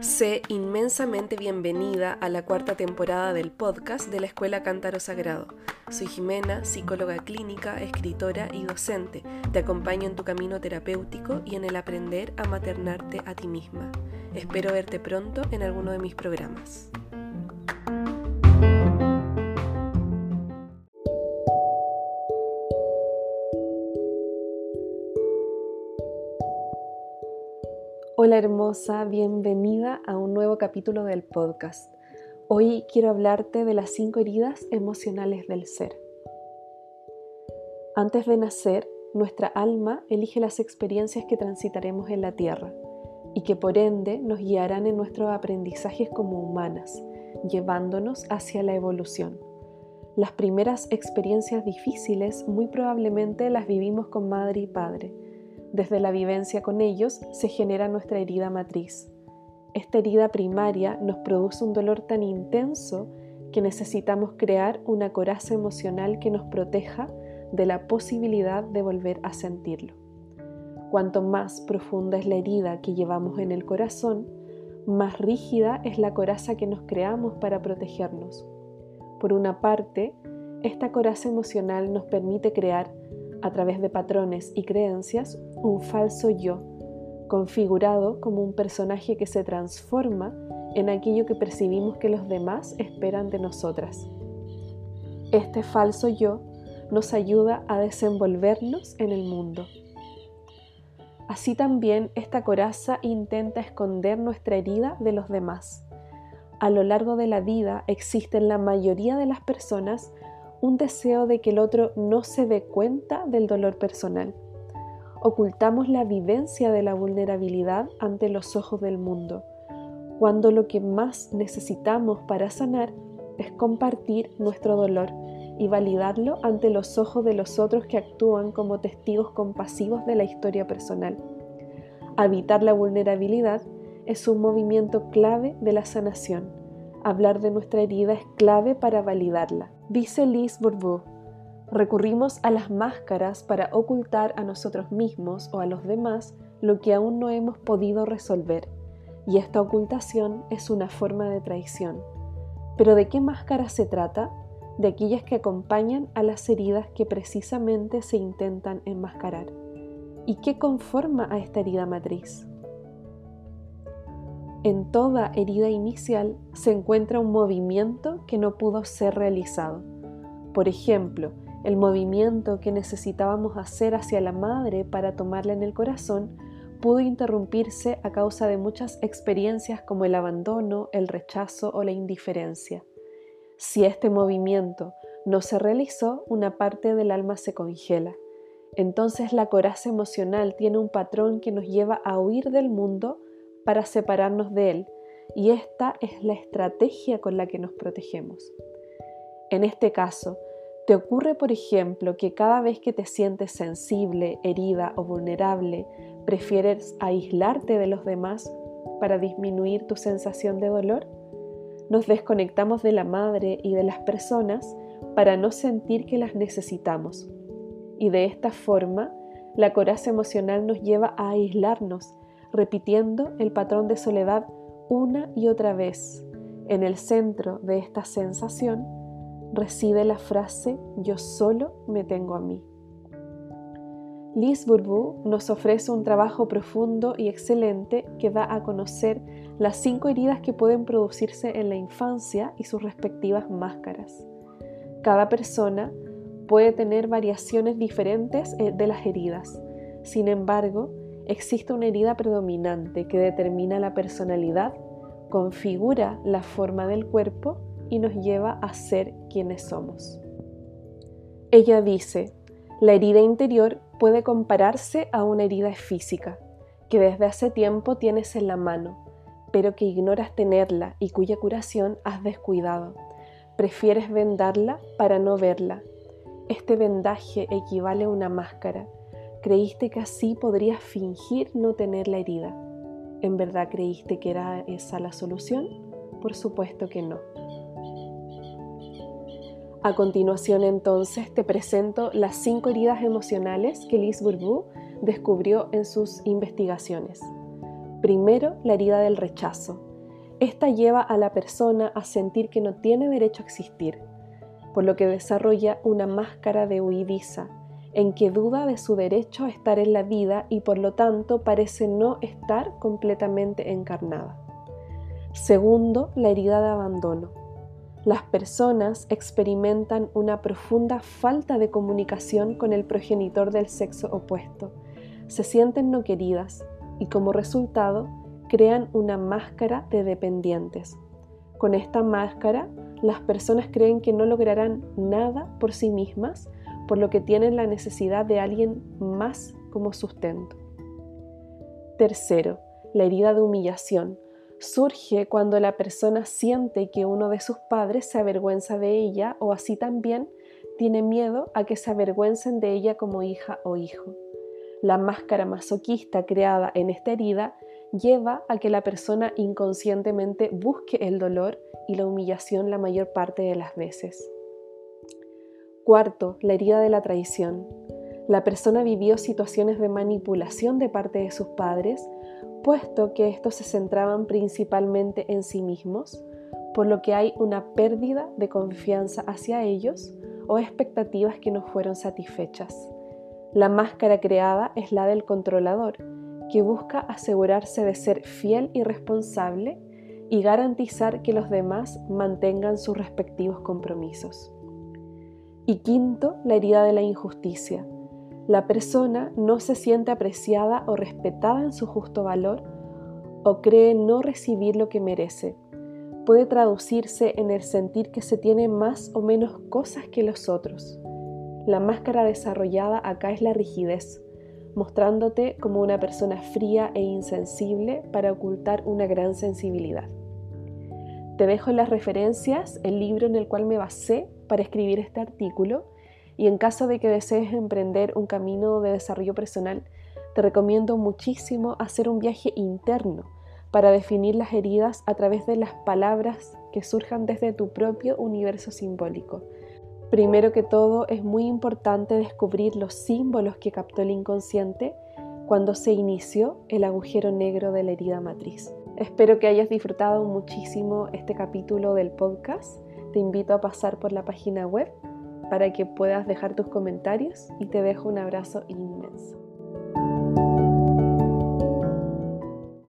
Sé inmensamente bienvenida a la cuarta temporada del podcast de la Escuela Cántaro Sagrado. Soy Jimena, psicóloga clínica, escritora y docente. Te acompaño en tu camino terapéutico y en el aprender a maternarte a ti misma. Espero verte pronto en alguno de mis programas. Hola hermosa, bienvenida a un nuevo capítulo del podcast. Hoy quiero hablarte de las cinco heridas emocionales del ser. Antes de nacer, nuestra alma elige las experiencias que transitaremos en la tierra y que por ende nos guiarán en nuestros aprendizajes como humanas, llevándonos hacia la evolución. Las primeras experiencias difíciles muy probablemente las vivimos con madre y padre, desde la vivencia con ellos se genera nuestra herida matriz. Esta herida primaria nos produce un dolor tan intenso que necesitamos crear una coraza emocional que nos proteja de la posibilidad de volver a sentirlo. Cuanto más profunda es la herida que llevamos en el corazón, más rígida es la coraza que nos creamos para protegernos. Por una parte, esta coraza emocional nos permite crear a través de patrones y creencias, un falso yo, configurado como un personaje que se transforma en aquello que percibimos que los demás esperan de nosotras. Este falso yo nos ayuda a desenvolvernos en el mundo. Así también esta coraza intenta esconder nuestra herida de los demás. A lo largo de la vida existen la mayoría de las personas un deseo de que el otro no se dé cuenta del dolor personal. Ocultamos la vivencia de la vulnerabilidad ante los ojos del mundo, cuando lo que más necesitamos para sanar es compartir nuestro dolor y validarlo ante los ojos de los otros que actúan como testigos compasivos de la historia personal. Habitar la vulnerabilidad es un movimiento clave de la sanación Hablar de nuestra herida es clave para validarla. Dice Liz Bourbeau, recurrimos a las máscaras para ocultar a nosotros mismos o a los demás lo que aún no hemos podido resolver, y esta ocultación es una forma de traición. Pero ¿de qué máscaras se trata? De aquellas que acompañan a las heridas que precisamente se intentan enmascarar. ¿Y qué conforma a esta herida matriz? En toda herida inicial se encuentra un movimiento que no pudo ser realizado. Por ejemplo, el movimiento que necesitábamos hacer hacia la madre para tomarla en el corazón pudo interrumpirse a causa de muchas experiencias como el abandono, el rechazo o la indiferencia. Si este movimiento no se realizó, una parte del alma se congela. Entonces la coraza emocional tiene un patrón que nos lleva a huir del mundo para separarnos de Él y esta es la estrategia con la que nos protegemos. En este caso, ¿te ocurre, por ejemplo, que cada vez que te sientes sensible, herida o vulnerable, prefieres aislarte de los demás para disminuir tu sensación de dolor? Nos desconectamos de la madre y de las personas para no sentir que las necesitamos. Y de esta forma, la coraza emocional nos lleva a aislarnos repitiendo el patrón de soledad una y otra vez. En el centro de esta sensación reside la frase yo solo me tengo a mí. Liz nos ofrece un trabajo profundo y excelente que da a conocer las cinco heridas que pueden producirse en la infancia y sus respectivas máscaras. Cada persona puede tener variaciones diferentes eh, de las heridas. Sin embargo, existe una herida predominante que determina la personalidad, configura la forma del cuerpo y nos lleva a ser quienes somos. Ella dice, la herida interior puede compararse a una herida física, que desde hace tiempo tienes en la mano, pero que ignoras tenerla y cuya curación has descuidado. Prefieres vendarla para no verla. Este vendaje equivale a una máscara Creíste que así podrías fingir no tener la herida. ¿En verdad creíste que era esa la solución? Por supuesto que no. A continuación entonces te presento las cinco heridas emocionales que Liz Bourbeau descubrió en sus investigaciones. Primero, la herida del rechazo. Esta lleva a la persona a sentir que no tiene derecho a existir, por lo que desarrolla una máscara de huidiza, en que duda de su derecho a estar en la vida y por lo tanto parece no estar completamente encarnada. Segundo, la herida de abandono. Las personas experimentan una profunda falta de comunicación con el progenitor del sexo opuesto, se sienten no queridas y como resultado crean una máscara de dependientes. Con esta máscara, las personas creen que no lograrán nada por sí mismas, por lo que tienen la necesidad de alguien más como sustento. Tercero, la herida de humillación surge cuando la persona siente que uno de sus padres se avergüenza de ella o así también tiene miedo a que se avergüencen de ella como hija o hijo. La máscara masoquista creada en esta herida lleva a que la persona inconscientemente busque el dolor y la humillación la mayor parte de las veces. Cuarto, la herida de la traición. La persona vivió situaciones de manipulación de parte de sus padres puesto que estos se centraban principalmente en sí mismos, por lo que hay una pérdida de confianza hacia ellos o expectativas que no fueron satisfechas. La máscara creada es la del controlador, que busca asegurarse de ser fiel y responsable y garantizar que los demás mantengan sus respectivos compromisos. Y quinto, la herida de la injusticia, la persona no se siente apreciada o respetada en su justo valor o cree no recibir lo que merece. Puede traducirse en el sentir que se tiene más o menos cosas que los otros. La máscara desarrollada acá es la rigidez, mostrándote como una persona fría e insensible para ocultar una gran sensibilidad. Te dejo las referencias el libro en el cual me basé para escribir este artículo y en caso de que desees emprender un camino de desarrollo personal, te recomiendo muchísimo hacer un viaje interno para definir las heridas a través de las palabras que surjan desde tu propio universo simbólico. Primero que todo, es muy importante descubrir los símbolos que captó el inconsciente cuando se inició el agujero negro de la herida matriz. Espero que hayas disfrutado muchísimo este capítulo del podcast. Te invito a pasar por la página web para que puedas dejar tus comentarios y te dejo un abrazo inmenso.